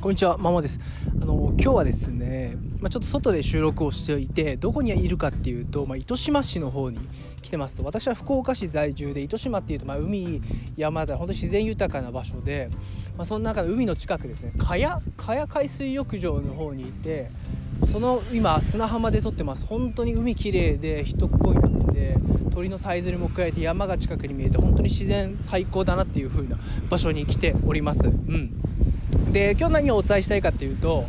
こんにちは、ママです。あの今日はですね、まあ、ちょっと外で収録をしていて、どこにいるかっていうと、まあ、糸島市の方に来てますと、私は福岡市在住で、糸島っていうと、まあ、海、山で本当自然豊かな場所で、まあ、その中で海の近くですね、茅茅海水浴場の方にいて、その今砂浜で撮ってます。本当に海綺麗で人っ子いなくて、鳥のさえずりも加えて山が近くに見えて、本当に自然最高だなっていう風な場所に来ております。うん。で今日何をお伝えしたいかっていうと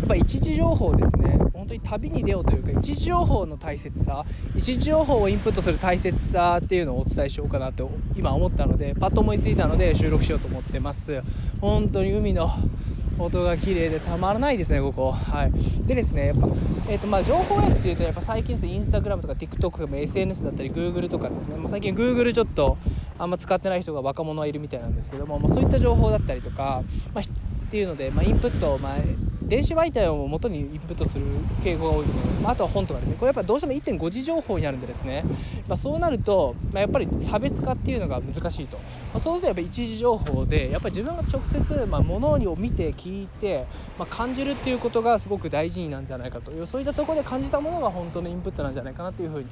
やっぱ一時情報ですね。本当に旅に出ようというか一時情報の大切さ一時情報をインプットする大切さっていうのをお伝えしようかなと今思ったのでパッと思いついたので収録しようと思ってます。本当に海の音が綺麗でたまらないですねここ。はい。でですねやっぱえーとまあ、情報源っていうとやっぱ最近ですねインスタグラムとか TikTok とか SNS だったり Google とかですね、まあ、最近 Google ちょっとあんま使ってない人が若者はいるみたいなんですけども、まあ、そういった情報だったりとか、まあ、っていうので、まあ、インプット、まあ、電子媒体を元にインプットする傾向が多いので、まあ、あとは本とかですね。これやっぱどうしても1.5次情報になるんでですね、まあ、そうなると、まあ、やっぱり差別化っていうのが難しいと、まあ、そうするとやっぱ一時情報でやっぱり自分が直接、まあ、物を見て聞いて、まあ、感じるっていうことがすごく大事なんじゃないかと。いうそういったところで感じたものが本当のインプットなんじゃないかなというふうに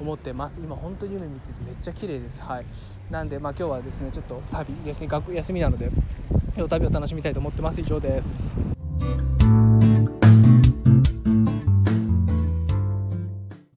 思ってます。今本当に夢見ててめっちゃ綺麗です。はい。なんでまあ今日はですねちょっと旅ですね。学休みなので。旅を楽しみたいと思ってます。以上です。